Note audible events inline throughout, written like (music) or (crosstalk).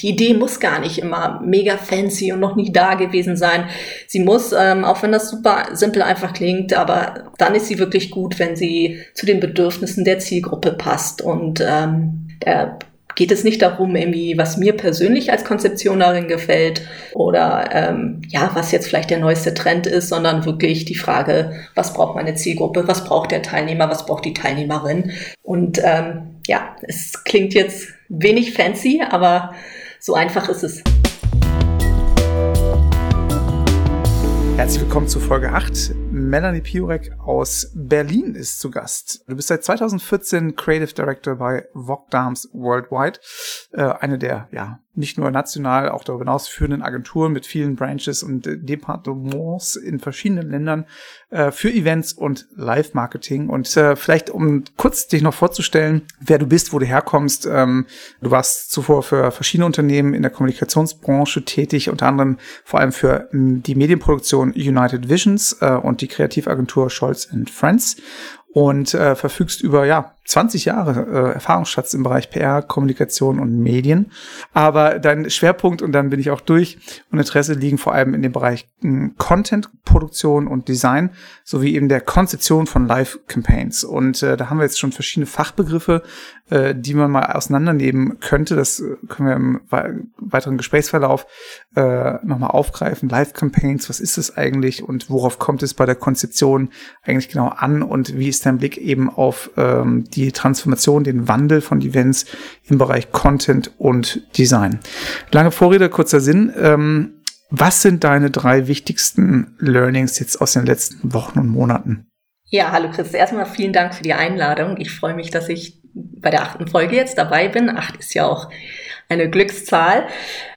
die Idee muss gar nicht immer mega fancy und noch nie da gewesen sein. Sie muss, ähm, auch wenn das super simpel einfach klingt, aber dann ist sie wirklich gut, wenn sie zu den Bedürfnissen der Zielgruppe passt. Und ähm, der geht es nicht darum, irgendwie, was mir persönlich als Konzeptionerin gefällt oder ähm, ja, was jetzt vielleicht der neueste Trend ist, sondern wirklich die Frage, was braucht meine Zielgruppe, was braucht der Teilnehmer, was braucht die Teilnehmerin. Und ähm, ja, es klingt jetzt wenig fancy, aber so einfach ist es. Herzlich willkommen zu Folge 8. Melanie Piurek aus Berlin ist zu Gast. Du bist seit 2014 Creative Director bei Vogue Dams Worldwide, äh, eine der ja nicht nur national, auch darüber hinaus führenden Agenturen mit vielen Branches und äh, Departements in verschiedenen Ländern äh, für Events und Live-Marketing. Und äh, vielleicht, um kurz dich noch vorzustellen, wer du bist, wo du herkommst. Ähm, du warst zuvor für verschiedene Unternehmen in der Kommunikationsbranche tätig, unter anderem vor allem für die Medienproduktion United Visions äh, und die Kreativagentur Scholz Friends und äh, verfügst über ja 20 Jahre äh, Erfahrungsschatz im Bereich PR, Kommunikation und Medien. Aber dein Schwerpunkt, und dann bin ich auch durch, und Interesse liegen vor allem in dem Bereich hm, Content-Produktion und Design, sowie eben der Konzeption von Live-Campaigns. Und äh, da haben wir jetzt schon verschiedene Fachbegriffe, äh, die man mal auseinandernehmen könnte. Das äh, können wir im weiteren Gesprächsverlauf äh, nochmal aufgreifen. Live-Campaigns, was ist es eigentlich und worauf kommt es bei der Konzeption eigentlich genau an und wie ist dein Blick eben auf ähm, die Transformation, den Wandel von Events im Bereich Content und Design. Lange Vorrede, kurzer Sinn. Ähm, was sind deine drei wichtigsten Learnings jetzt aus den letzten Wochen und Monaten? Ja, hallo Chris. Erstmal vielen Dank für die Einladung. Ich freue mich, dass ich bei der achten Folge jetzt dabei bin. Acht ist ja auch eine Glückszahl.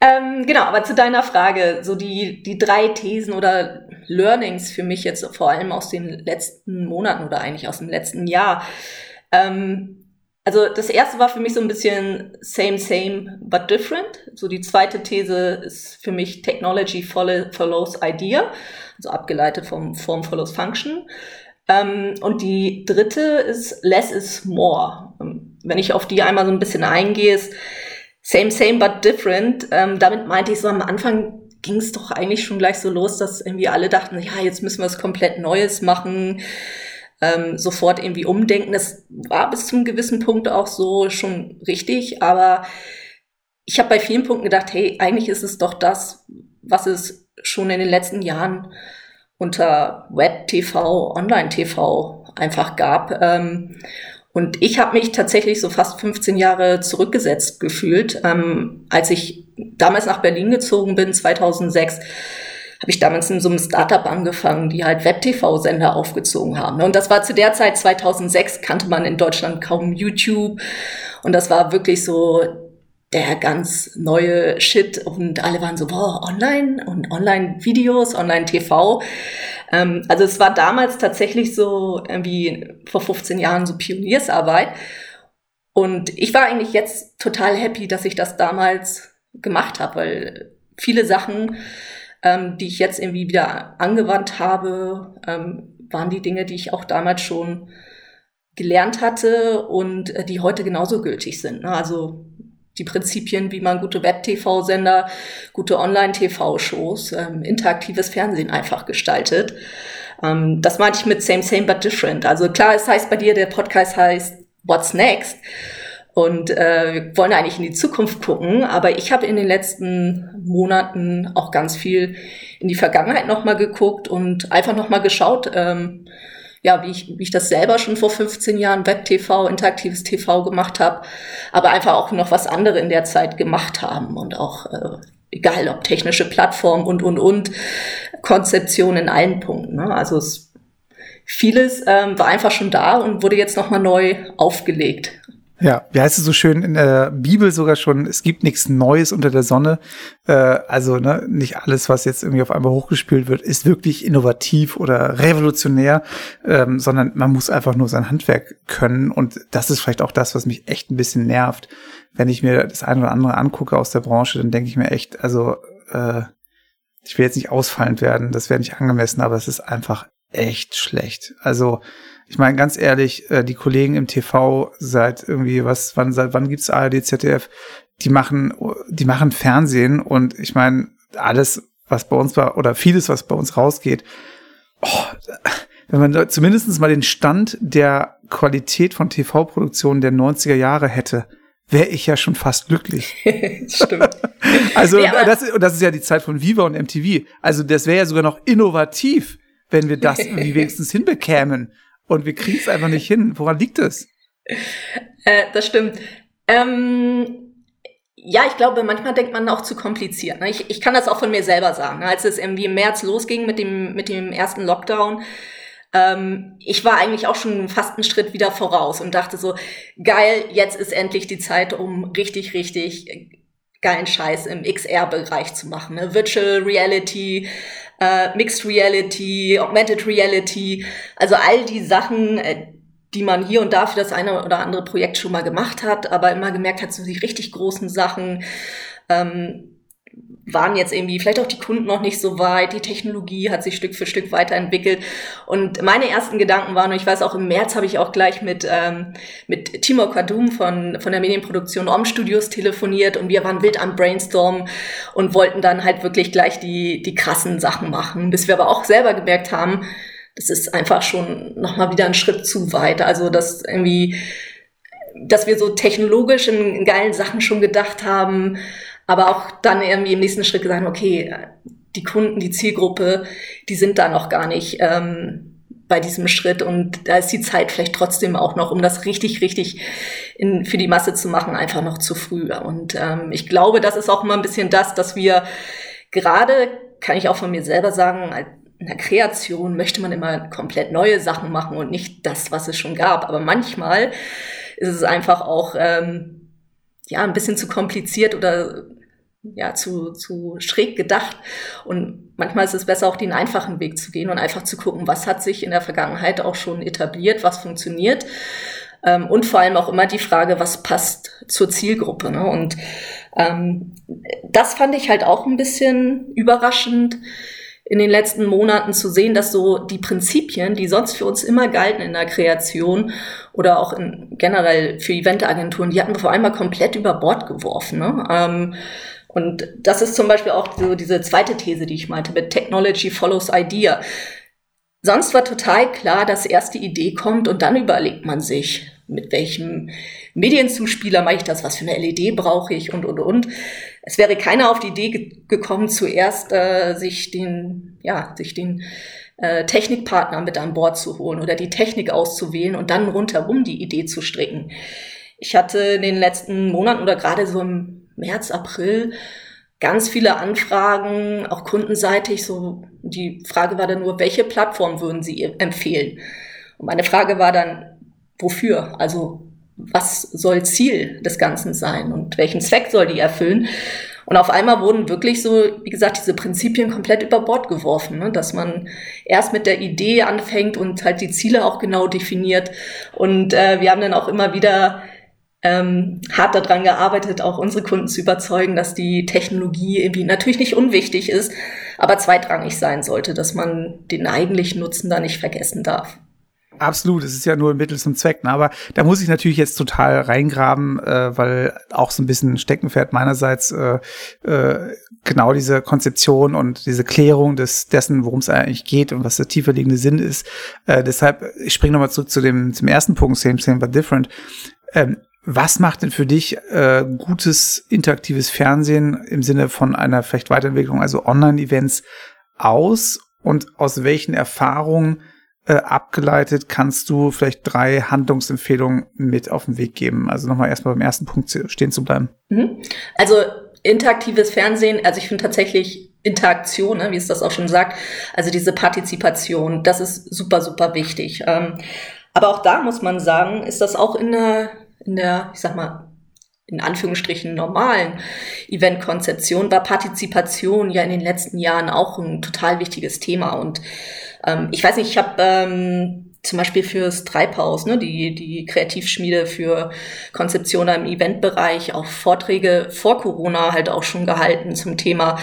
Ähm, genau, aber zu deiner Frage, so die, die drei Thesen oder Learnings für mich jetzt vor allem aus den letzten Monaten oder eigentlich aus dem letzten Jahr. Ähm, also das erste war für mich so ein bisschen same, same, but different. So die zweite These ist für mich Technology follows Idea, also abgeleitet vom Form follows Function. Ähm, und die dritte ist less is more. Ähm, wenn ich auf die einmal so ein bisschen eingehe, ist same, same, but different. Ähm, damit meinte ich so am Anfang ging es doch eigentlich schon gleich so los, dass irgendwie alle dachten, ja, jetzt müssen wir was komplett Neues machen ähm, sofort irgendwie umdenken. Das war bis zum gewissen Punkt auch so schon richtig, aber ich habe bei vielen Punkten gedacht, hey, eigentlich ist es doch das, was es schon in den letzten Jahren unter Web-TV, Online-TV einfach gab. Ähm, und ich habe mich tatsächlich so fast 15 Jahre zurückgesetzt gefühlt, ähm, als ich damals nach Berlin gezogen bin, 2006 habe ich damals in so einem Startup angefangen, die halt Web-TV-Sender aufgezogen haben. Und das war zu der Zeit 2006, kannte man in Deutschland kaum YouTube. Und das war wirklich so der ganz neue Shit und alle waren so, boah, online und Online-Videos, Online-TV. Ähm, also es war damals tatsächlich so wie vor 15 Jahren so Pioniersarbeit. Und ich war eigentlich jetzt total happy, dass ich das damals gemacht habe, weil viele Sachen ähm, die ich jetzt irgendwie wieder angewandt habe, ähm, waren die Dinge, die ich auch damals schon gelernt hatte und äh, die heute genauso gültig sind. Ne? Also die Prinzipien, wie man gute Web-TV-Sender, gute Online-TV-Shows, ähm, interaktives Fernsehen einfach gestaltet. Ähm, das meinte ich mit Same, Same, but Different. Also klar, es heißt bei dir, der Podcast heißt What's Next? Und äh, wir wollen eigentlich in die Zukunft gucken, aber ich habe in den letzten Monaten auch ganz viel in die Vergangenheit nochmal geguckt und einfach nochmal geschaut, ähm, ja, wie ich, wie ich das selber schon vor 15 Jahren Web-TV, interaktives TV gemacht habe, aber einfach auch noch was andere in der Zeit gemacht haben und auch äh, egal ob technische Plattform und und und Konzeption in allen Punkten. Ne? Also es, vieles ähm, war einfach schon da und wurde jetzt nochmal neu aufgelegt. Ja, wie heißt es so schön in der Bibel sogar schon, es gibt nichts Neues unter der Sonne. Äh, also ne, nicht alles, was jetzt irgendwie auf einmal hochgespielt wird, ist wirklich innovativ oder revolutionär, ähm, sondern man muss einfach nur sein Handwerk können. Und das ist vielleicht auch das, was mich echt ein bisschen nervt. Wenn ich mir das eine oder andere angucke aus der Branche, dann denke ich mir echt, also äh, ich will jetzt nicht ausfallend werden, das wäre nicht angemessen, aber es ist einfach echt schlecht. Also ich meine, ganz ehrlich, äh, die Kollegen im TV seit irgendwie, was, wann, seit wann gibt's ARD, ZDF? die machen, die machen Fernsehen und ich meine, alles, was bei uns war, oder vieles, was bei uns rausgeht, oh, wenn man zumindest mal den Stand der Qualität von TV-Produktionen der 90er Jahre hätte, wäre ich ja schon fast glücklich. (laughs) Stimmt. (laughs) also ja, das, ist, das ist ja die Zeit von Viva und MTV. Also das wäre ja sogar noch innovativ, wenn wir das irgendwie (laughs) wenigstens hinbekämen. Und wir kriegen es einfach nicht hin. Woran liegt es? Äh, das stimmt. Ähm, ja, ich glaube, manchmal denkt man auch zu kompliziert. Ne? Ich, ich kann das auch von mir selber sagen. Ne? Als es irgendwie im März losging mit dem, mit dem ersten Lockdown, ähm, ich war eigentlich auch schon fast einen Schritt wieder voraus und dachte so, geil, jetzt ist endlich die Zeit, um richtig, richtig geilen Scheiß im XR-Bereich zu machen. Ne? Virtual Reality, äh, Mixed Reality, Augmented Reality, also all die Sachen, äh, die man hier und da für das eine oder andere Projekt schon mal gemacht hat, aber immer gemerkt hat, so die richtig großen Sachen ähm, waren jetzt irgendwie vielleicht auch die Kunden noch nicht so weit, die Technologie hat sich Stück für Stück weiterentwickelt. Und meine ersten Gedanken waren, und ich weiß auch im März habe ich auch gleich mit, ähm, mit Timur Kadum von, von der Medienproduktion Om Studios telefoniert und wir waren wild am Brainstorm und wollten dann halt wirklich gleich die, die krassen Sachen machen, bis wir aber auch selber gemerkt haben, das ist einfach schon nochmal wieder ein Schritt zu weit. Also, dass irgendwie, dass wir so technologisch in geilen Sachen schon gedacht haben, aber auch dann irgendwie im nächsten Schritt gesagt, okay, die Kunden, die Zielgruppe, die sind da noch gar nicht ähm, bei diesem Schritt und da ist die Zeit vielleicht trotzdem auch noch, um das richtig, richtig in, für die Masse zu machen, einfach noch zu früh. Und ähm, ich glaube, das ist auch immer ein bisschen das, dass wir gerade, kann ich auch von mir selber sagen, in der Kreation möchte man immer komplett neue Sachen machen und nicht das, was es schon gab. Aber manchmal ist es einfach auch ähm, ja ein bisschen zu kompliziert oder ja zu, zu schräg gedacht. Und manchmal ist es besser, auch den einfachen Weg zu gehen und einfach zu gucken, was hat sich in der Vergangenheit auch schon etabliert, was funktioniert. Ähm, und vor allem auch immer die Frage, was passt zur Zielgruppe. Ne? Und ähm, das fand ich halt auch ein bisschen überraschend in den letzten Monaten zu sehen, dass so die Prinzipien, die sonst für uns immer galten in der Kreation oder auch in, generell für Eventagenturen, die hatten wir vor allem mal komplett über Bord geworfen. Ne? Ähm, und das ist zum Beispiel auch so diese zweite These, die ich meinte, mit Technology follows Idea. Sonst war total klar, dass erst die Idee kommt und dann überlegt man sich, mit welchem Medienzuspieler mache ich das, was für eine LED brauche ich und, und, und. Es wäre keiner auf die Idee ge gekommen, zuerst äh, sich den, ja, sich den äh, Technikpartner mit an Bord zu holen oder die Technik auszuwählen und dann rundherum die Idee zu stricken. Ich hatte in den letzten Monaten oder gerade so im März, April ganz viele Anfragen, auch kundenseitig. So die Frage war dann nur, welche Plattform würden Sie empfehlen? Und meine Frage war dann, wofür? Also was soll Ziel des Ganzen sein und welchen Zweck soll die erfüllen? Und auf einmal wurden wirklich so, wie gesagt, diese Prinzipien komplett über Bord geworfen, ne? dass man erst mit der Idee anfängt und halt die Ziele auch genau definiert. Und äh, wir haben dann auch immer wieder ähm, hart daran gearbeitet, auch unsere Kunden zu überzeugen, dass die Technologie irgendwie natürlich nicht unwichtig ist, aber zweitrangig sein sollte, dass man den eigentlichen Nutzen da nicht vergessen darf. Absolut, es ist ja nur ein Mittel zum Zweck. Ne? Aber da muss ich natürlich jetzt total reingraben, äh, weil auch so ein bisschen Steckenpferd meinerseits äh, äh, genau diese Konzeption und diese Klärung des dessen, worum es eigentlich geht und was der tiefer liegende Sinn ist. Äh, deshalb, ich springe nochmal zurück zu dem zum ersten Punkt, same, same, but different. Ähm, was macht denn für dich äh, gutes interaktives Fernsehen im Sinne von einer vielleicht Weiterentwicklung, also Online-Events aus und aus welchen Erfahrungen äh, abgeleitet kannst du vielleicht drei Handlungsempfehlungen mit auf den Weg geben? Also nochmal erstmal beim ersten Punkt stehen zu bleiben. Mhm. Also interaktives Fernsehen, also ich finde tatsächlich Interaktion, ne, wie es das auch schon sagt, also diese Partizipation, das ist super, super wichtig. Ähm, aber auch da muss man sagen, ist das auch in der, in der, ich sag mal, in Anführungsstrichen normalen Eventkonzeption war Partizipation ja in den letzten Jahren auch ein total wichtiges Thema. Und ähm, ich weiß nicht, ich habe ähm, zum Beispiel fürs Treibhaus, ne, die, die Kreativschmiede für Konzeption im Eventbereich, auch Vorträge vor Corona halt auch schon gehalten zum Thema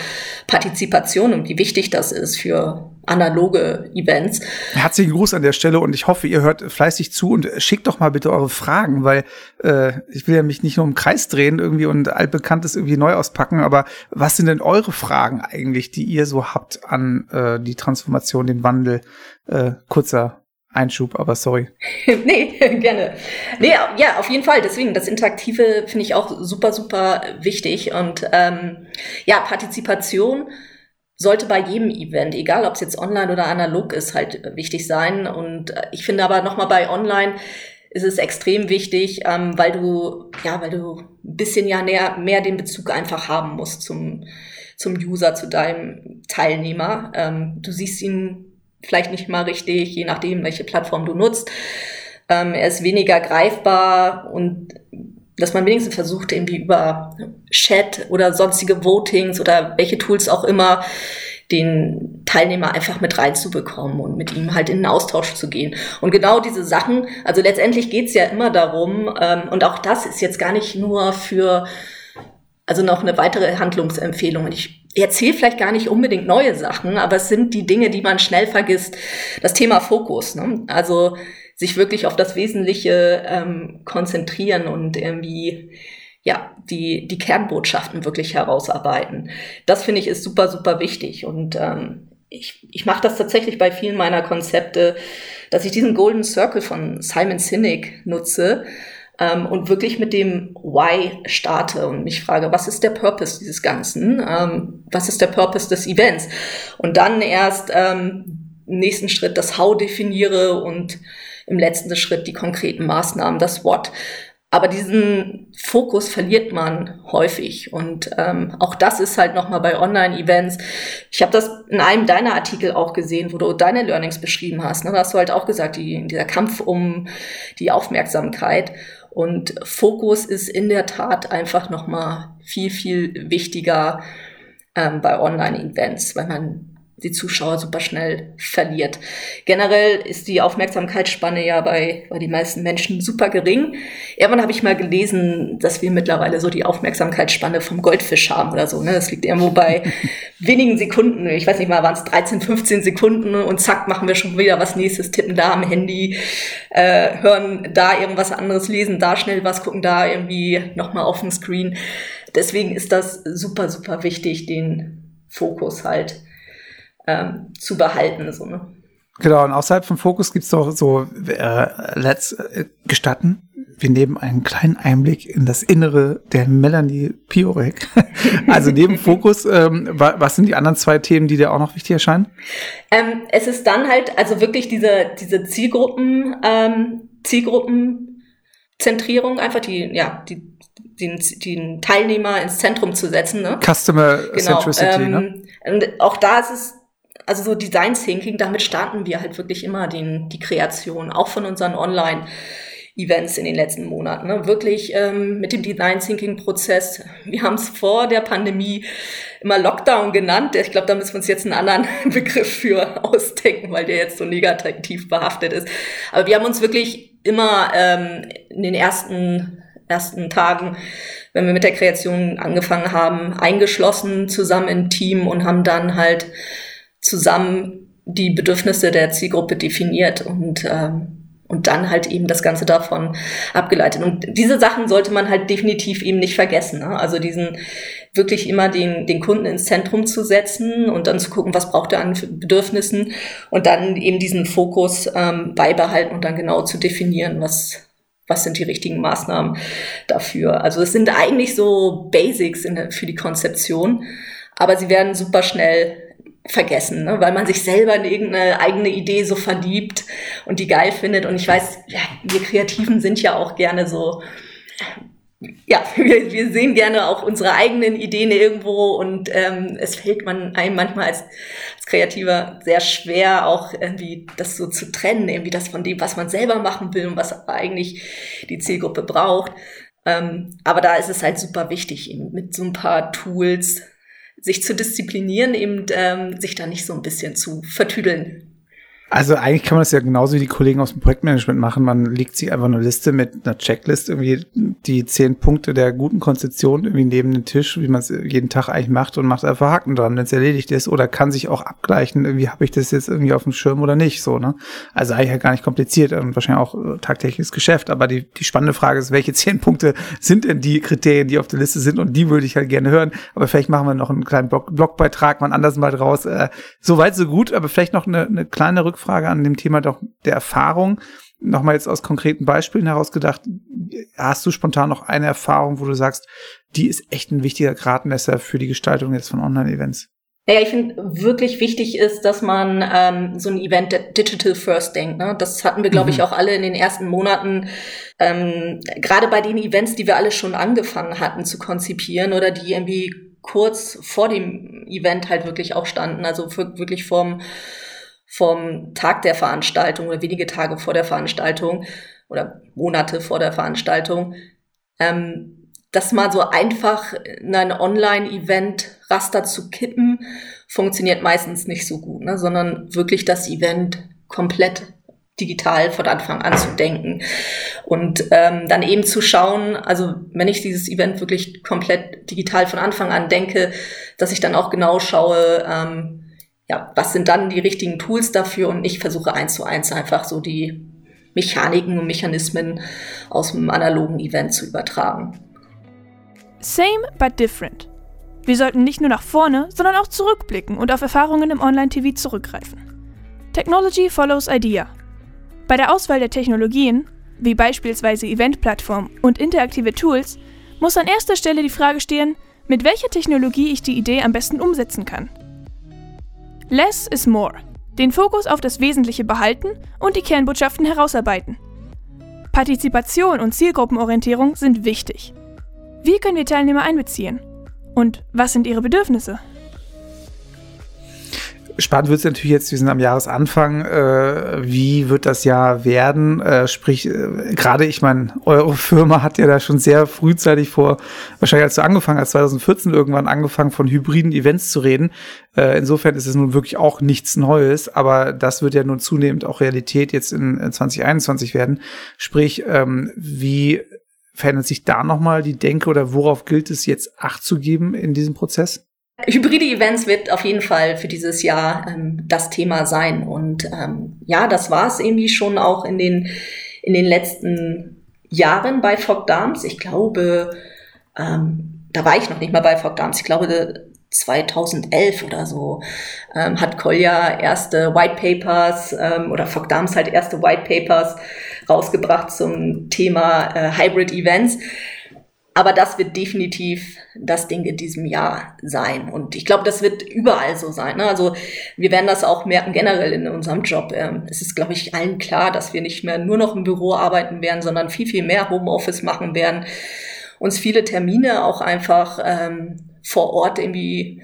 Partizipation und wie wichtig das ist für analoge Events. Herzlichen Gruß an der Stelle und ich hoffe, ihr hört fleißig zu und schickt doch mal bitte eure Fragen, weil äh, ich will ja mich nicht nur im Kreis drehen irgendwie und altbekanntes irgendwie neu auspacken, aber was sind denn eure Fragen eigentlich, die ihr so habt an äh, die Transformation, den Wandel? Äh, kurzer Einschub, aber sorry. (laughs) nee, (laughs) gerne. Nee, ja, auf jeden Fall. Deswegen, das Interaktive finde ich auch super, super wichtig. Und ähm, ja, Partizipation sollte bei jedem Event, egal ob es jetzt online oder analog ist, halt wichtig sein. Und äh, ich finde aber nochmal bei online ist es extrem wichtig, ähm, weil du, ja, weil du ein bisschen ja näher, mehr den Bezug einfach haben musst zum, zum User, zu deinem Teilnehmer. Ähm, du siehst ihn vielleicht nicht mal richtig, je nachdem, welche Plattform du nutzt. Ähm, er ist weniger greifbar und dass man wenigstens versucht, irgendwie über Chat oder sonstige Votings oder welche Tools auch immer den Teilnehmer einfach mit reinzubekommen und mit ihm halt in den Austausch zu gehen. Und genau diese Sachen, also letztendlich geht's ja immer darum, ähm, und auch das ist jetzt gar nicht nur für, also noch eine weitere Handlungsempfehlung. Und ich erzähle vielleicht gar nicht unbedingt neue Sachen, aber es sind die Dinge, die man schnell vergisst. Das Thema Fokus. Ne? Also sich wirklich auf das Wesentliche ähm, konzentrieren und irgendwie ja die die Kernbotschaften wirklich herausarbeiten. Das finde ich ist super super wichtig und ähm, ich, ich mache das tatsächlich bei vielen meiner Konzepte, dass ich diesen Golden Circle von Simon Sinek nutze ähm, und wirklich mit dem Why starte und mich frage, was ist der Purpose dieses Ganzen? Ähm, was ist der Purpose des Events? Und dann erst ähm, im nächsten Schritt das How definiere und im letzten Schritt die konkreten Maßnahmen, das What. Aber diesen Fokus verliert man häufig. Und ähm, auch das ist halt nochmal bei Online-Events. Ich habe das in einem deiner Artikel auch gesehen, wo du deine Learnings beschrieben hast. Ne? Da hast du halt auch gesagt, die, dieser Kampf um die Aufmerksamkeit. Und Fokus ist in der Tat einfach nochmal viel, viel wichtiger ähm, bei Online-Events, weil man die Zuschauer super schnell verliert. Generell ist die Aufmerksamkeitsspanne ja bei, bei den meisten Menschen super gering. Irgendwann habe ich mal gelesen, dass wir mittlerweile so die Aufmerksamkeitsspanne vom Goldfisch haben oder so. Ne? Das liegt irgendwo bei (laughs) wenigen Sekunden. Ich weiß nicht mal, waren es 13, 15 Sekunden und zack, machen wir schon wieder was nächstes, tippen da am Handy, äh, hören da irgendwas anderes, lesen da schnell was, gucken da irgendwie nochmal auf dem Screen. Deswegen ist das super, super wichtig, den Fokus halt ähm, zu behalten. So, ne? Genau, und außerhalb vom Fokus gibt's doch so, äh, let's äh, gestatten, wir nehmen einen kleinen Einblick in das Innere der Melanie Piorek. (laughs) also neben (laughs) Fokus, ähm, was sind die anderen zwei Themen, die dir auch noch wichtig erscheinen? Ähm, es ist dann halt, also wirklich diese, diese Zielgruppen, ähm, Zielgruppenzentrierung, einfach die, ja, die, den, den Teilnehmer ins Zentrum zu setzen. Ne? Customer genau, Centricity, ne? Ähm, und auch da ist es also so Design Thinking, damit starten wir halt wirklich immer den, die Kreation, auch von unseren Online- Events in den letzten Monaten. Ne? Wirklich ähm, mit dem Design Thinking Prozess. Wir haben es vor der Pandemie immer Lockdown genannt. Ich glaube, da müssen wir uns jetzt einen anderen (laughs) Begriff für ausdenken, weil der jetzt so negativ behaftet ist. Aber wir haben uns wirklich immer ähm, in den ersten ersten Tagen, wenn wir mit der Kreation angefangen haben, eingeschlossen zusammen im Team und haben dann halt zusammen die Bedürfnisse der Zielgruppe definiert und ähm, und dann halt eben das Ganze davon abgeleitet. Und diese Sachen sollte man halt definitiv eben nicht vergessen. Ne? Also diesen wirklich immer den, den Kunden ins Zentrum zu setzen und dann zu gucken, was braucht er an Bedürfnissen und dann eben diesen Fokus ähm, beibehalten und dann genau zu definieren, was, was sind die richtigen Maßnahmen dafür. Also es sind eigentlich so Basics in für die Konzeption, aber sie werden super schnell vergessen, ne? weil man sich selber in irgendeine eigene Idee so verliebt und die geil findet. Und ich weiß, ja, wir Kreativen sind ja auch gerne so, ja, (laughs) wir, wir sehen gerne auch unsere eigenen Ideen irgendwo und ähm, es fällt man einem manchmal als, als Kreativer sehr schwer, auch irgendwie das so zu trennen, irgendwie das von dem, was man selber machen will und was eigentlich die Zielgruppe braucht. Ähm, aber da ist es halt super wichtig, eben mit so ein paar Tools sich zu disziplinieren, eben ähm, sich da nicht so ein bisschen zu vertüdeln. Also eigentlich kann man das ja genauso wie die Kollegen aus dem Projektmanagement machen. Man legt sich einfach eine Liste mit einer Checklist, irgendwie die zehn Punkte der guten Konzeption irgendwie neben den Tisch, wie man es jeden Tag eigentlich macht und macht einfach Haken dran, wenn es erledigt ist. Oder kann sich auch abgleichen, irgendwie habe ich das jetzt irgendwie auf dem Schirm oder nicht. So, ne? Also eigentlich ja gar nicht kompliziert und wahrscheinlich auch äh, tagtägliches Geschäft. Aber die, die spannende Frage ist, welche zehn Punkte sind denn die Kriterien, die auf der Liste sind? Und die würde ich halt gerne hören. Aber vielleicht machen wir noch einen kleinen Blog Blogbeitrag mal anders mal draus. Äh, so so gut, aber vielleicht noch eine, eine kleine Rückfrage Rückfrage an dem Thema doch der Erfahrung. Nochmal jetzt aus konkreten Beispielen herausgedacht. Hast du spontan noch eine Erfahrung, wo du sagst, die ist echt ein wichtiger Gradmesser für die Gestaltung jetzt von Online-Events? Ja, ich finde wirklich wichtig ist, dass man ähm, so ein Event Digital First denkt. Ne? Das hatten wir, glaube ich, mhm. auch alle in den ersten Monaten, ähm, gerade bei den Events, die wir alle schon angefangen hatten zu konzipieren oder die irgendwie kurz vor dem Event halt wirklich auch standen, also wirklich vom vom Tag der Veranstaltung oder wenige Tage vor der Veranstaltung oder Monate vor der Veranstaltung, ähm, das mal so einfach in ein Online-Event-Raster zu kippen, funktioniert meistens nicht so gut, ne? sondern wirklich das Event komplett digital von Anfang an zu denken und ähm, dann eben zu schauen, also wenn ich dieses Event wirklich komplett digital von Anfang an denke, dass ich dann auch genau schaue, ähm, ja, was sind dann die richtigen Tools dafür? Und ich versuche eins zu eins einfach so die Mechaniken und Mechanismen aus dem analogen Event zu übertragen. Same but different. Wir sollten nicht nur nach vorne, sondern auch zurückblicken und auf Erfahrungen im Online-TV zurückgreifen. Technology follows Idea. Bei der Auswahl der Technologien, wie beispielsweise Event-Plattformen und interaktive Tools, muss an erster Stelle die Frage stehen, mit welcher Technologie ich die Idee am besten umsetzen kann. Less is more. Den Fokus auf das Wesentliche behalten und die Kernbotschaften herausarbeiten. Partizipation und Zielgruppenorientierung sind wichtig. Wie können wir Teilnehmer einbeziehen? Und was sind ihre Bedürfnisse? Spannend wird es natürlich jetzt, wir sind am Jahresanfang, äh, wie wird das Jahr werden? Äh, sprich, äh, gerade ich meine, eure Firma hat ja da schon sehr frühzeitig vor, wahrscheinlich als du angefangen hast, 2014 irgendwann angefangen von hybriden Events zu reden. Äh, insofern ist es nun wirklich auch nichts Neues, aber das wird ja nun zunehmend auch Realität jetzt in, in 2021 werden. Sprich, ähm, wie verändert sich da nochmal die Denke oder worauf gilt es jetzt Acht zu geben in diesem Prozess? Hybride Events wird auf jeden Fall für dieses Jahr ähm, das Thema sein. Und ähm, ja, das war es irgendwie schon auch in den, in den letzten Jahren bei Fog Dams. Ich glaube, ähm, da war ich noch nicht mal bei Fog Dams. Ich glaube, 2011 oder so ähm, hat Kolja erste White Papers ähm, oder Fog Dams halt erste White Papers rausgebracht zum Thema äh, Hybrid Events. Aber das wird definitiv das Ding in diesem Jahr sein. Und ich glaube, das wird überall so sein. Ne? Also wir werden das auch merken generell in unserem Job. Ähm, es ist, glaube ich, allen klar, dass wir nicht mehr nur noch im Büro arbeiten werden, sondern viel, viel mehr Homeoffice machen werden. Uns viele Termine auch einfach ähm, vor Ort irgendwie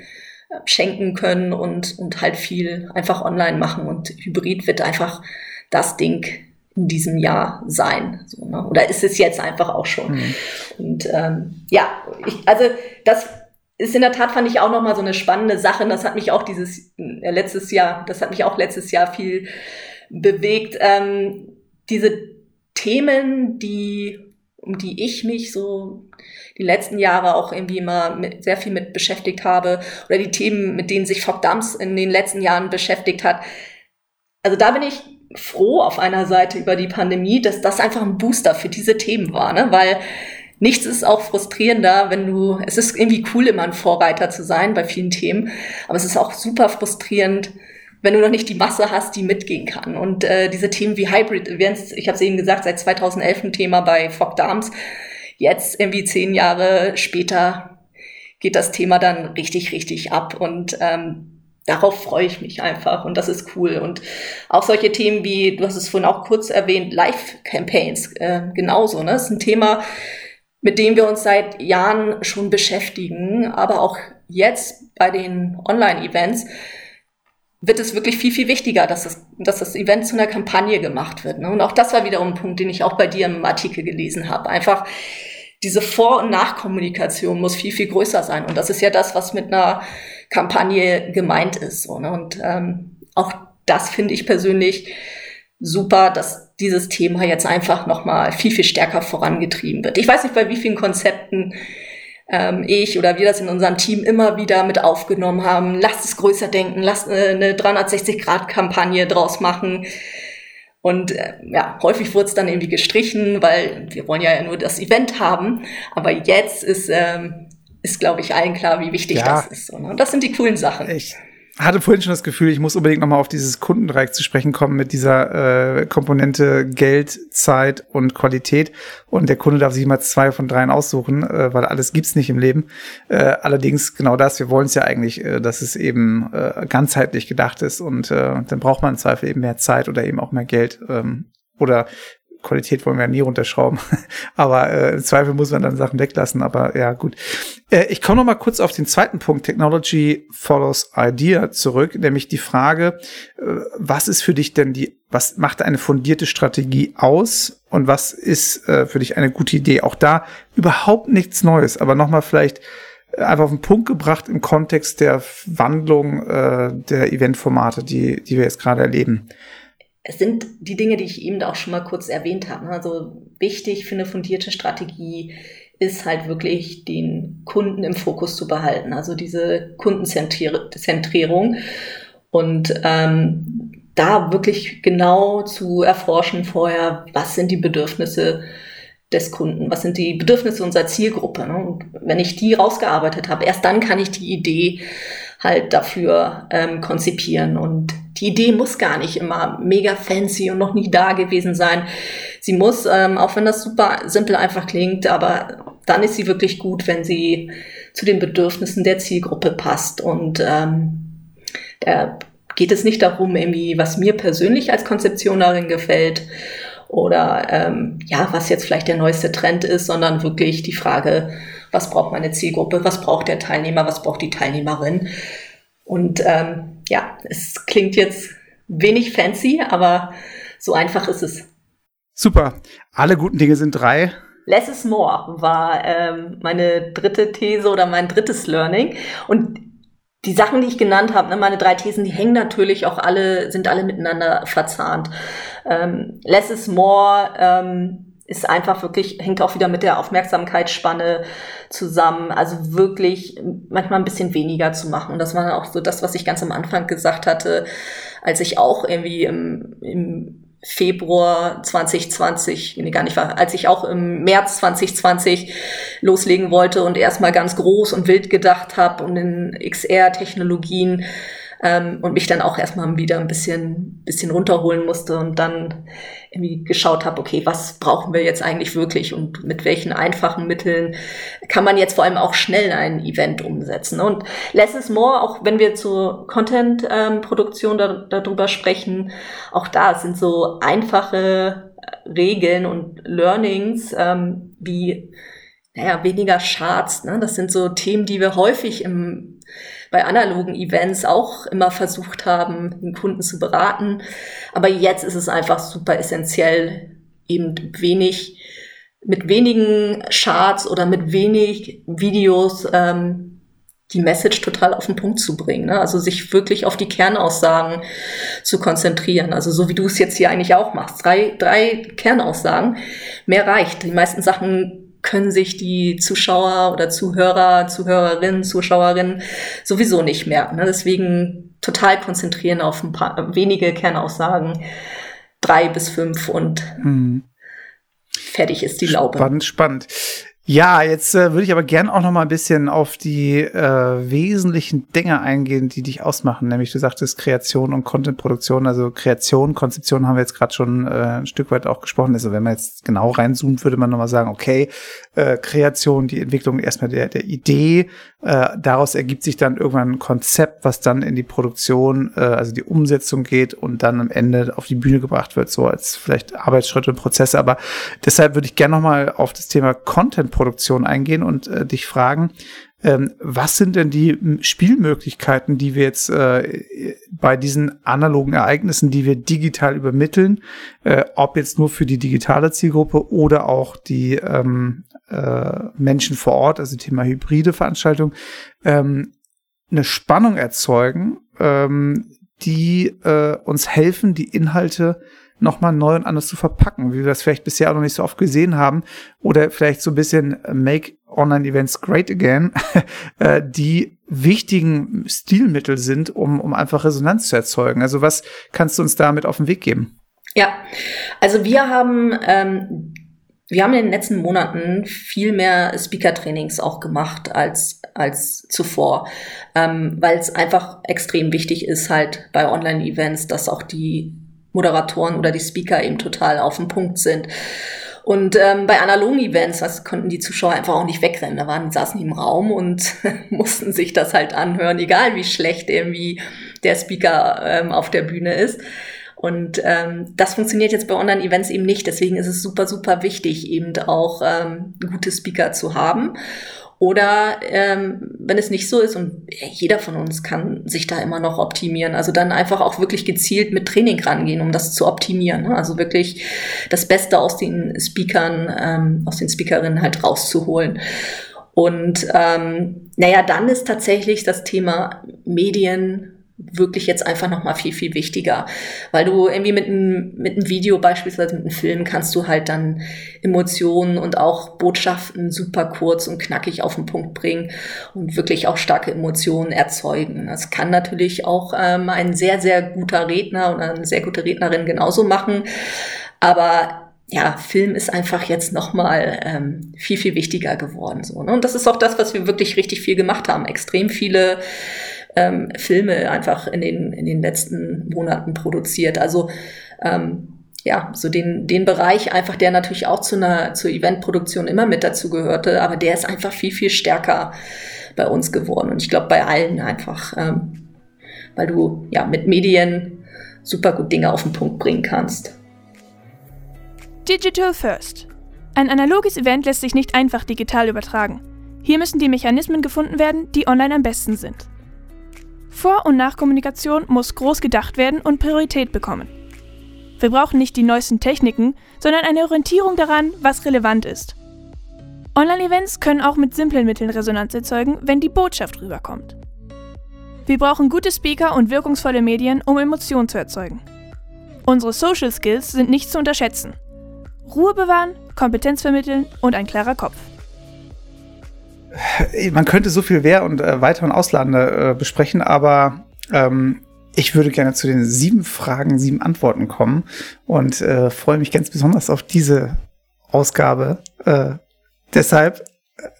äh, schenken können und, und halt viel einfach online machen. Und Hybrid wird einfach das Ding in diesem Jahr sein. So, ne? Oder ist es jetzt einfach auch schon? Mhm. Und ähm, ja, ich, also das ist in der Tat, fand ich auch nochmal so eine spannende Sache. Das hat mich auch dieses äh, letztes Jahr, das hat mich auch letztes Jahr viel bewegt. Ähm, diese Themen, die, um die ich mich so die letzten Jahre auch irgendwie immer mit, sehr viel mit beschäftigt habe, oder die Themen, mit denen sich Fock Dams in den letzten Jahren beschäftigt hat. Also da bin ich froh auf einer Seite über die Pandemie, dass das einfach ein Booster für diese Themen war, ne? weil nichts ist auch frustrierender, wenn du, es ist irgendwie cool, immer ein Vorreiter zu sein bei vielen Themen, aber es ist auch super frustrierend, wenn du noch nicht die Masse hast, die mitgehen kann. Und äh, diese Themen wie Hybrid Events, ich habe es eben gesagt, seit 2011 ein Thema bei Fog Darms, jetzt irgendwie zehn Jahre später geht das Thema dann richtig, richtig ab und ähm, darauf freue ich mich einfach und das ist cool. Und auch solche Themen wie, du hast es vorhin auch kurz erwähnt, Live-Campaigns, äh, genauso. Ne? Das ist ein Thema, mit dem wir uns seit Jahren schon beschäftigen, aber auch jetzt bei den Online-Events wird es wirklich viel, viel wichtiger, dass das, dass das Event zu einer Kampagne gemacht wird. Ne? Und auch das war wiederum ein Punkt, den ich auch bei dir im Artikel gelesen habe. Einfach diese Vor- und Nachkommunikation muss viel, viel größer sein. Und das ist ja das, was mit einer Kampagne gemeint ist. So, ne? Und ähm, auch das finde ich persönlich super, dass dieses Thema jetzt einfach nochmal viel, viel stärker vorangetrieben wird. Ich weiß nicht, bei wie vielen Konzepten ähm, ich oder wir das in unserem Team immer wieder mit aufgenommen haben. Lasst es größer denken, lasst äh, eine 360-Grad-Kampagne draus machen. Und äh, ja, häufig wurde es dann irgendwie gestrichen, weil wir wollen ja nur das Event haben. Aber jetzt ist, ähm, ist glaube ich, allen klar, wie wichtig ja. das ist. Und das sind die coolen Sachen. Ich hatte vorhin schon das Gefühl, ich muss unbedingt nochmal auf dieses Kundendreieck zu sprechen kommen mit dieser äh, Komponente Geld, Zeit und Qualität. Und der Kunde darf sich immer zwei von dreien aussuchen, äh, weil alles gibt's nicht im Leben. Äh, allerdings genau das, wir wollen es ja eigentlich, äh, dass es eben äh, ganzheitlich gedacht ist und äh, dann braucht man im Zweifel eben mehr Zeit oder eben auch mehr Geld. Ähm, oder Qualität wollen wir ja nie runterschrauben. (laughs) aber äh, im Zweifel muss man dann Sachen weglassen. Aber ja, gut. Äh, ich komme noch mal kurz auf den zweiten Punkt, Technology follows Idea, zurück, nämlich die Frage, äh, was ist für dich denn die, was macht eine fundierte Strategie aus und was ist äh, für dich eine gute Idee? Auch da überhaupt nichts Neues, aber noch mal vielleicht äh, einfach auf den Punkt gebracht im Kontext der Wandlung äh, der Eventformate, die, die wir jetzt gerade erleben es sind die Dinge, die ich eben auch schon mal kurz erwähnt habe. Also wichtig für eine fundierte Strategie ist halt wirklich den Kunden im Fokus zu behalten. Also diese Kundenzentrierung und ähm, da wirklich genau zu erforschen vorher, was sind die Bedürfnisse des Kunden, was sind die Bedürfnisse unserer Zielgruppe. Ne? Und wenn ich die rausgearbeitet habe, erst dann kann ich die Idee halt dafür ähm, konzipieren und die Idee muss gar nicht immer mega fancy und noch nie da gewesen sein. Sie muss, ähm, auch wenn das super simpel einfach klingt, aber dann ist sie wirklich gut, wenn sie zu den Bedürfnissen der Zielgruppe passt. Und ähm, da geht es nicht darum, irgendwie, was mir persönlich als Konzeptionerin gefällt oder ähm, ja, was jetzt vielleicht der neueste Trend ist, sondern wirklich die Frage, was braucht meine Zielgruppe, was braucht der Teilnehmer, was braucht die Teilnehmerin. Und ähm, ja, es klingt jetzt wenig fancy, aber so einfach ist es. Super. Alle guten Dinge sind drei. Less is more war ähm, meine dritte These oder mein drittes Learning. Und die Sachen, die ich genannt habe, ne, meine drei Thesen, die hängen natürlich auch alle, sind alle miteinander verzahnt. Ähm, less is more ähm, ist einfach wirklich, hängt auch wieder mit der Aufmerksamkeitsspanne zusammen. Also wirklich manchmal ein bisschen weniger zu machen. Und das war auch so das, was ich ganz am Anfang gesagt hatte, als ich auch irgendwie im, im Februar 2020, nee, gar nicht war, als ich auch im März 2020 loslegen wollte und erstmal ganz groß und wild gedacht habe und in XR-Technologien ähm, und mich dann auch erstmal wieder ein bisschen, bisschen runterholen musste und dann irgendwie geschaut habe, okay, was brauchen wir jetzt eigentlich wirklich und mit welchen einfachen Mitteln kann man jetzt vor allem auch schnell ein Event umsetzen. Und less is more, auch wenn wir zur Content-Produktion ähm, da, darüber sprechen, auch da sind so einfache Regeln und Learnings ähm, wie naja, weniger Charts. Ne? Das sind so Themen, die wir häufig im bei analogen Events auch immer versucht haben, den Kunden zu beraten. Aber jetzt ist es einfach super essentiell, eben wenig, mit wenigen Charts oder mit wenig Videos ähm, die Message total auf den Punkt zu bringen. Ne? Also sich wirklich auf die Kernaussagen zu konzentrieren. Also so wie du es jetzt hier eigentlich auch machst. Drei, drei Kernaussagen. Mehr reicht. Die meisten Sachen können sich die Zuschauer oder Zuhörer, Zuhörerinnen, Zuschauerinnen sowieso nicht merken. Ne? Deswegen total konzentrieren auf ein paar wenige Kernaussagen, drei bis fünf und mhm. fertig ist die Laube. Spannend, spannend. Ja, jetzt äh, würde ich aber gern auch noch mal ein bisschen auf die äh, wesentlichen Dinge eingehen, die dich ausmachen. Nämlich du sagtest Kreation und Contentproduktion. Also Kreation, Konzeption haben wir jetzt gerade schon äh, ein Stück weit auch gesprochen. Also wenn man jetzt genau reinzoomt, würde man noch mal sagen, okay, äh, Kreation, die Entwicklung erstmal der, der Idee. Äh, daraus ergibt sich dann irgendwann ein Konzept, was dann in die Produktion, äh, also die Umsetzung geht und dann am Ende auf die Bühne gebracht wird, so als vielleicht Arbeitsschritte und Prozesse. Aber deshalb würde ich gerne noch mal auf das Thema Content Produktion eingehen und äh, dich fragen, ähm, was sind denn die Spielmöglichkeiten, die wir jetzt äh, bei diesen analogen Ereignissen, die wir digital übermitteln, äh, ob jetzt nur für die digitale Zielgruppe oder auch die ähm, äh, Menschen vor Ort, also Thema hybride Veranstaltung, ähm, eine Spannung erzeugen, ähm, die äh, uns helfen, die Inhalte nochmal neu und anders zu verpacken, wie wir das vielleicht bisher auch noch nicht so oft gesehen haben. Oder vielleicht so ein bisschen Make Online-Events Great Again, (laughs) äh, die wichtigen Stilmittel sind, um, um einfach Resonanz zu erzeugen. Also was kannst du uns damit auf den Weg geben? Ja, also wir haben ähm, wir haben in den letzten Monaten viel mehr Speaker-Trainings auch gemacht als, als zuvor, ähm, weil es einfach extrem wichtig ist halt bei Online-Events, dass auch die Moderatoren oder die Speaker eben total auf dem Punkt sind. Und ähm, bei analogen Events was, konnten die Zuschauer einfach auch nicht wegrennen. Da waren, saßen die im Raum und (laughs) mussten sich das halt anhören, egal wie schlecht irgendwie der Speaker ähm, auf der Bühne ist. Und ähm, das funktioniert jetzt bei Online-Events eben nicht. Deswegen ist es super, super wichtig, eben auch ähm, gute Speaker zu haben. Oder ähm, wenn es nicht so ist, und jeder von uns kann sich da immer noch optimieren, also dann einfach auch wirklich gezielt mit Training rangehen, um das zu optimieren. Ne? Also wirklich das Beste aus den Speakern, ähm, aus den Speakerinnen halt rauszuholen. Und ähm, naja, dann ist tatsächlich das Thema Medien wirklich jetzt einfach noch mal viel viel wichtiger, weil du irgendwie mit einem mit einem Video beispielsweise mit einem Film kannst du halt dann Emotionen und auch Botschaften super kurz und knackig auf den Punkt bringen und wirklich auch starke Emotionen erzeugen. Das kann natürlich auch ähm, ein sehr sehr guter Redner oder eine sehr gute Rednerin genauso machen, aber ja, Film ist einfach jetzt nochmal ähm, viel, viel wichtiger geworden. So, ne? Und das ist auch das, was wir wirklich richtig viel gemacht haben. Extrem viele ähm, Filme einfach in den, in den letzten Monaten produziert. Also ähm, ja, so den, den Bereich einfach, der natürlich auch zu einer zur Eventproduktion immer mit dazu gehörte, aber der ist einfach viel, viel stärker bei uns geworden. Und ich glaube bei allen einfach, ähm, weil du ja mit Medien super gut Dinge auf den Punkt bringen kannst. Digital First. Ein analoges Event lässt sich nicht einfach digital übertragen. Hier müssen die Mechanismen gefunden werden, die online am besten sind. Vor- und Nachkommunikation muss groß gedacht werden und Priorität bekommen. Wir brauchen nicht die neuesten Techniken, sondern eine Orientierung daran, was relevant ist. Online-Events können auch mit simplen Mitteln Resonanz erzeugen, wenn die Botschaft rüberkommt. Wir brauchen gute Speaker und wirkungsvolle Medien, um Emotionen zu erzeugen. Unsere Social Skills sind nicht zu unterschätzen. Ruhe bewahren, Kompetenz vermitteln und ein klarer Kopf man könnte so viel Wehr und äh, weiter und Auslande äh, besprechen, aber ähm, ich würde gerne zu den sieben Fragen, sieben Antworten kommen und äh, freue mich ganz besonders auf diese Ausgabe. Äh, deshalb,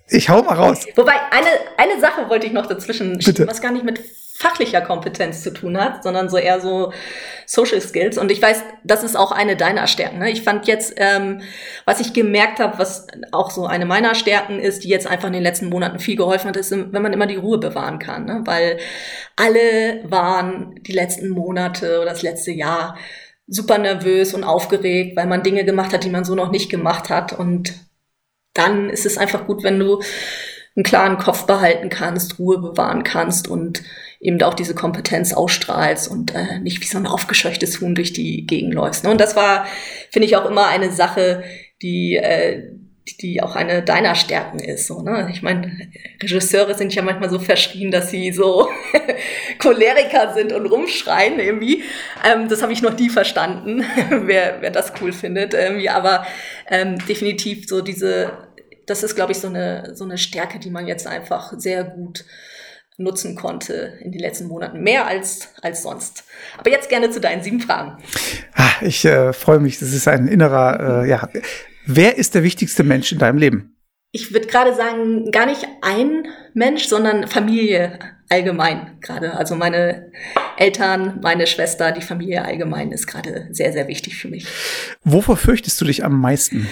ich hau mal raus. Wobei, eine, eine Sache wollte ich noch dazwischen schieben, was gar nicht mit fachlicher Kompetenz zu tun hat, sondern so eher so Social Skills. Und ich weiß, das ist auch eine deiner Stärken. Ne? Ich fand jetzt, ähm, was ich gemerkt habe, was auch so eine meiner Stärken ist, die jetzt einfach in den letzten Monaten viel geholfen hat, ist, wenn man immer die Ruhe bewahren kann. Ne? Weil alle waren die letzten Monate oder das letzte Jahr super nervös und aufgeregt, weil man Dinge gemacht hat, die man so noch nicht gemacht hat. Und dann ist es einfach gut, wenn du einen klaren Kopf behalten kannst, Ruhe bewahren kannst und eben auch diese Kompetenz ausstrahlst und äh, nicht wie so ein aufgescheuchtes Huhn durch die Gegend läufst. Ne? Und das war, finde ich, auch immer eine Sache, die, äh, die auch eine deiner Stärken ist. So, ne? Ich meine, Regisseure sind ja manchmal so verschrien, dass sie so (laughs) Choleriker sind und rumschreien irgendwie. Ähm, das habe ich noch nie verstanden, (laughs) wer, wer das cool findet. Irgendwie. Aber ähm, definitiv so diese, das ist, glaube ich, so eine, so eine Stärke, die man jetzt einfach sehr gut nutzen konnte in den letzten Monaten. Mehr als, als sonst. Aber jetzt gerne zu deinen sieben Fragen. Ah, ich äh, freue mich. Das ist ein innerer, äh, ja. Wer ist der wichtigste Mensch in deinem Leben? Ich würde gerade sagen, gar nicht ein Mensch, sondern Familie allgemein gerade. Also meine Eltern, meine Schwester, die Familie allgemein ist gerade sehr, sehr wichtig für mich. Wovor fürchtest du dich am meisten?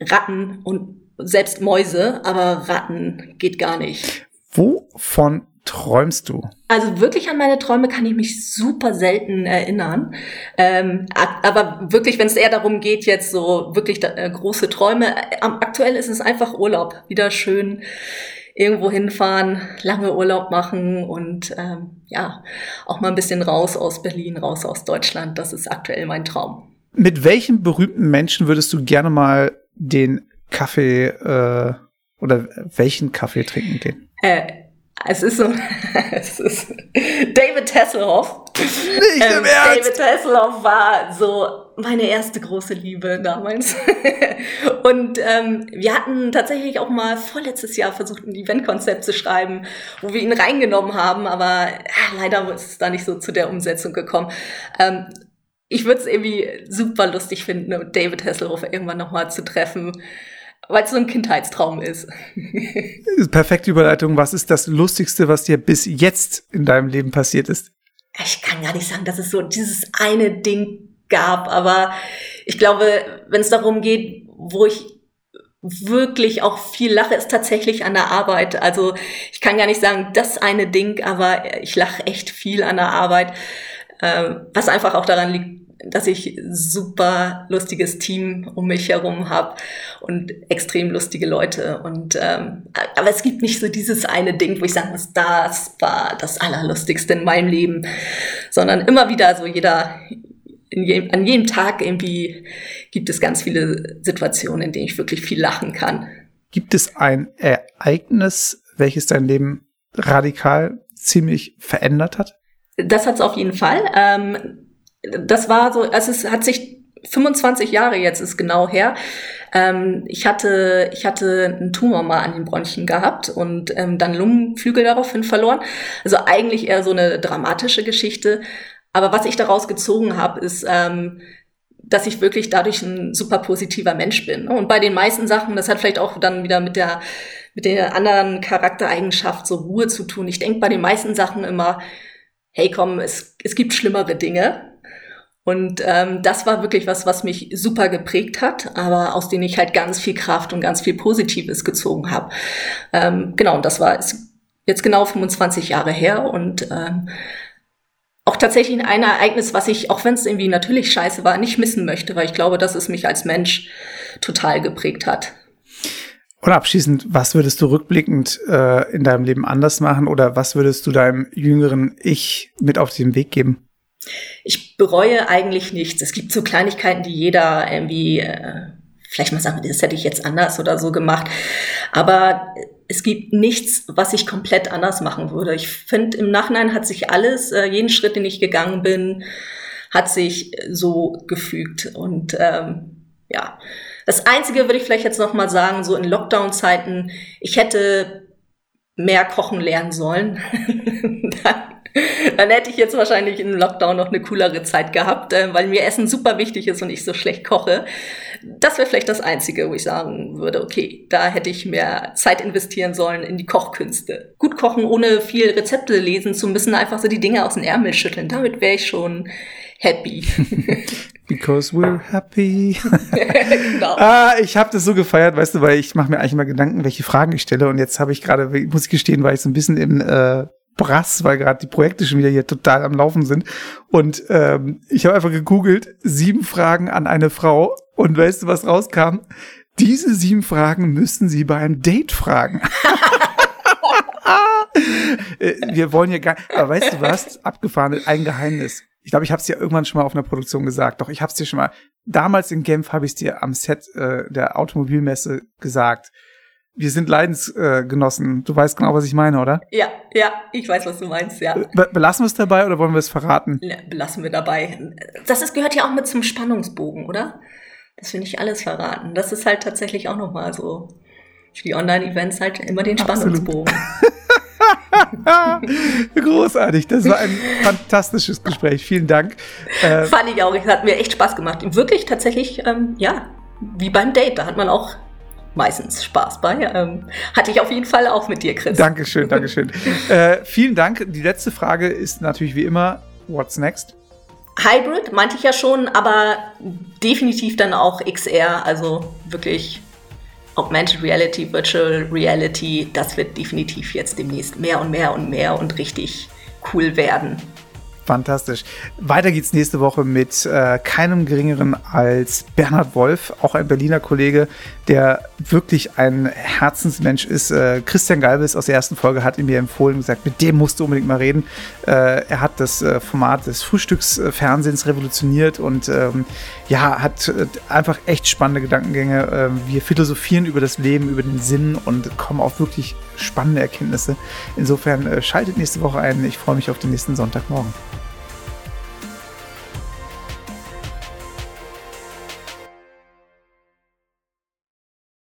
Ratten und selbst Mäuse, aber Ratten geht gar nicht. Wovon träumst du? Also wirklich an meine Träume kann ich mich super selten erinnern. Ähm, aber wirklich, wenn es eher darum geht, jetzt so wirklich äh, große Träume, äh, aktuell ist es einfach Urlaub. Wieder schön irgendwo hinfahren, lange Urlaub machen und ähm, ja, auch mal ein bisschen raus aus Berlin, raus aus Deutschland. Das ist aktuell mein Traum. Mit welchem berühmten Menschen würdest du gerne mal den Kaffee äh, oder welchen Kaffee trinken den? Äh, es ist so, (laughs) es ist David Hasselhoff, Nicht im ähm, Ernst! David Hasselhoff war so meine erste große Liebe damals. (laughs) und ähm, wir hatten tatsächlich auch mal vorletztes Jahr versucht, ein Eventkonzept zu schreiben, wo wir ihn reingenommen haben, aber äh, leider ist es da nicht so zu der Umsetzung gekommen. Ähm, ich würde es irgendwie super lustig finden, David Hasselhoff irgendwann nochmal zu treffen weil es so ein Kindheitstraum ist. Perfekte Überleitung. Was ist das Lustigste, was dir bis jetzt in deinem Leben passiert ist? Ich kann gar nicht sagen, dass es so dieses eine Ding gab, aber ich glaube, wenn es darum geht, wo ich wirklich auch viel lache, ist tatsächlich an der Arbeit. Also ich kann gar nicht sagen, das eine Ding, aber ich lache echt viel an der Arbeit, äh, was einfach auch daran liegt, dass ich super lustiges Team um mich herum habe und extrem lustige Leute. Und ähm, aber es gibt nicht so dieses eine Ding, wo ich sagen muss, das war das Allerlustigste in meinem Leben, sondern immer wieder so jeder je, an jedem Tag irgendwie gibt es ganz viele Situationen, in denen ich wirklich viel lachen kann. Gibt es ein Ereignis, welches dein Leben radikal ziemlich verändert hat? Das hat es auf jeden Fall. Ähm, das war so, also es hat sich 25 Jahre jetzt ist genau her. Ähm, ich hatte, ich hatte einen Tumor mal an den Bronchien gehabt und ähm, dann Lungenflügel daraufhin verloren. Also eigentlich eher so eine dramatische Geschichte. Aber was ich daraus gezogen habe, ist, ähm, dass ich wirklich dadurch ein super positiver Mensch bin. Und bei den meisten Sachen, das hat vielleicht auch dann wieder mit der, mit der anderen Charaktereigenschaft so Ruhe zu tun. Ich denke bei den meisten Sachen immer, hey komm, es, es gibt schlimmere Dinge. Und ähm, das war wirklich was, was mich super geprägt hat, aber aus dem ich halt ganz viel Kraft und ganz viel Positives gezogen habe. Ähm, genau, und das war jetzt genau 25 Jahre her und ähm, auch tatsächlich ein Ereignis, was ich, auch wenn es irgendwie natürlich scheiße war, nicht missen möchte, weil ich glaube, dass es mich als Mensch total geprägt hat. Und abschließend, was würdest du rückblickend äh, in deinem Leben anders machen oder was würdest du deinem jüngeren Ich mit auf den Weg geben? Ich bereue eigentlich nichts. Es gibt so Kleinigkeiten, die jeder irgendwie, äh, vielleicht mal sagen, das hätte ich jetzt anders oder so gemacht. Aber es gibt nichts, was ich komplett anders machen würde. Ich finde, im Nachhinein hat sich alles, äh, jeden Schritt, den ich gegangen bin, hat sich so gefügt. Und ähm, ja, das Einzige würde ich vielleicht jetzt noch mal sagen, so in Lockdown-Zeiten, ich hätte mehr kochen lernen sollen. (laughs) (laughs) Dann hätte ich jetzt wahrscheinlich im Lockdown noch eine coolere Zeit gehabt, äh, weil mir Essen super wichtig ist und ich so schlecht koche. Das wäre vielleicht das Einzige, wo ich sagen würde, okay, da hätte ich mehr Zeit investieren sollen in die Kochkünste. Gut kochen, ohne viel Rezepte lesen zu müssen, einfach so die Dinge aus dem Ärmel schütteln. Damit wäre ich schon happy. (laughs) Because we're happy. (laughs) genau. ah, ich habe das so gefeiert, weißt du, weil ich mache mir eigentlich immer Gedanken, welche Fragen ich stelle. Und jetzt habe ich gerade, muss ich gestehen, weil ich so ein bisschen im äh, Brass, weil gerade die Projekte schon wieder hier total am Laufen sind. Und ähm, ich habe einfach gegoogelt, sieben Fragen an eine Frau. Und weißt du, was rauskam? Diese sieben Fragen müssen Sie bei einem Date fragen. (laughs) Äh, wir wollen hier gar, aber weißt du was? Abgefahren, ein Geheimnis. Ich glaube, ich habe es dir irgendwann schon mal auf einer Produktion gesagt. Doch, ich habe es dir schon mal. Damals in Genf habe ich es dir am Set äh, der Automobilmesse gesagt wir sind Leidensgenossen. du weißt genau, was ich meine, oder? Ja, ja, ich weiß, was du meinst, ja. Be belassen wir es dabei oder wollen wir es verraten? Ja, belassen wir dabei. Das ist, gehört ja auch mit zum Spannungsbogen, oder? Dass wir nicht alles verraten. Das ist halt tatsächlich auch nochmal so wie Online-Events halt immer den Spannungsbogen. (laughs) Großartig, das war ein fantastisches Gespräch. Vielen Dank. Äh, Fand ich auch, es hat mir echt Spaß gemacht. Wirklich tatsächlich, ähm, ja, wie beim Date, da hat man auch meistens Spaß bei. Ähm, hatte ich auf jeden Fall auch mit dir, Chris. Dankeschön, Dankeschön. (laughs) äh, vielen Dank. Die letzte Frage ist natürlich wie immer, what's next? Hybrid meinte ich ja schon, aber definitiv dann auch XR, also wirklich Augmented Reality, Virtual Reality, das wird definitiv jetzt demnächst mehr und mehr und mehr und richtig cool werden. Fantastisch. Weiter geht's nächste Woche mit äh, keinem geringeren als Bernhard Wolf, auch ein Berliner Kollege, der wirklich ein Herzensmensch ist. Äh, Christian Galbis aus der ersten Folge hat ihn mir empfohlen und gesagt, mit dem musst du unbedingt mal reden. Äh, er hat das äh, Format des Frühstücksfernsehens revolutioniert und ähm, ja, hat äh, einfach echt spannende Gedankengänge. Ähm, wir philosophieren über das Leben, über den Sinn und kommen auf wirklich spannende Erkenntnisse. Insofern äh, schaltet nächste Woche ein. Ich freue mich auf den nächsten Sonntagmorgen.